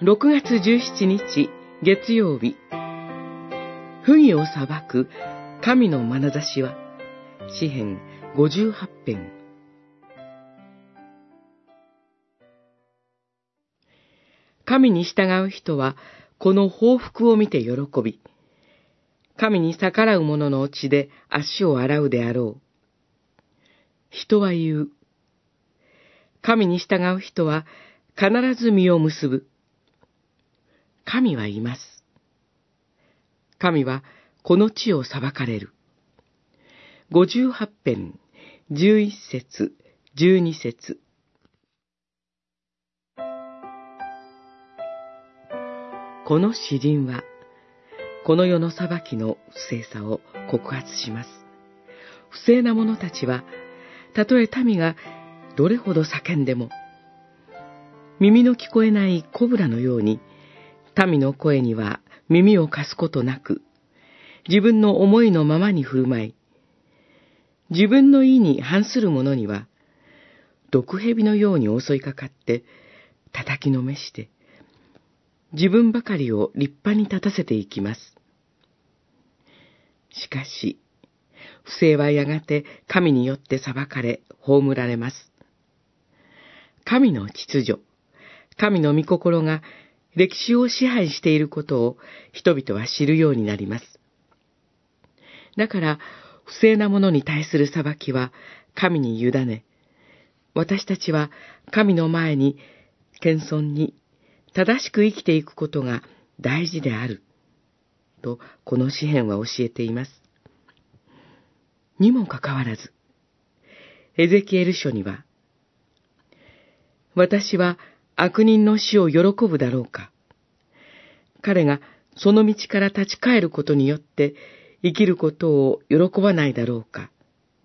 6月17日月曜日不義を裁く神の眼差しは詩編58編神に従う人はこの報復を見て喜び神に逆らう者の血で足を洗うであろう。人は言う。神に従う人は必ず実を結ぶ。神はいます。神はこの地を裁かれる。五十八編、十一節、十二節。この詩人は、この世の裁きの不正さを告発します。不正な者たちは、たとえ民がどれほど叫んでも、耳の聞こえないコブラのように、民の声には耳を貸すことなく、自分の思いのままに振る舞い、自分の意に反する者には、毒蛇のように襲いかかって、叩きのめして、自分ばかりを立派に立たせていきます。しかし、不正はやがて神によって裁かれ、葬られます。神の秩序、神の御心が歴史を支配していることを人々は知るようになります。だから、不正な者に対する裁きは神に委ね、私たちは神の前に謙遜に正しく生きていくことが大事である。と、この詩篇は教えています。にもかかわらず、エゼキエル書には、私は悪人の死を喜ぶだろうか。彼がその道から立ち返ることによって生きることを喜ばないだろうか、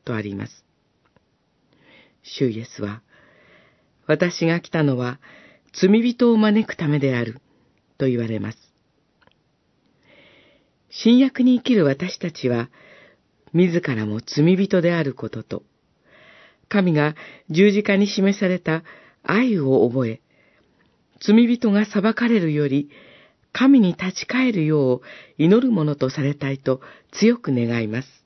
とあります。主イエスは、私が来たのは罪人を招くためである、と言われます。新約に生きる私たちは、自らも罪人であることと、神が十字架に示された愛を覚え、罪人が裁かれるより、神に立ち返るよう祈るものとされたいと強く願います。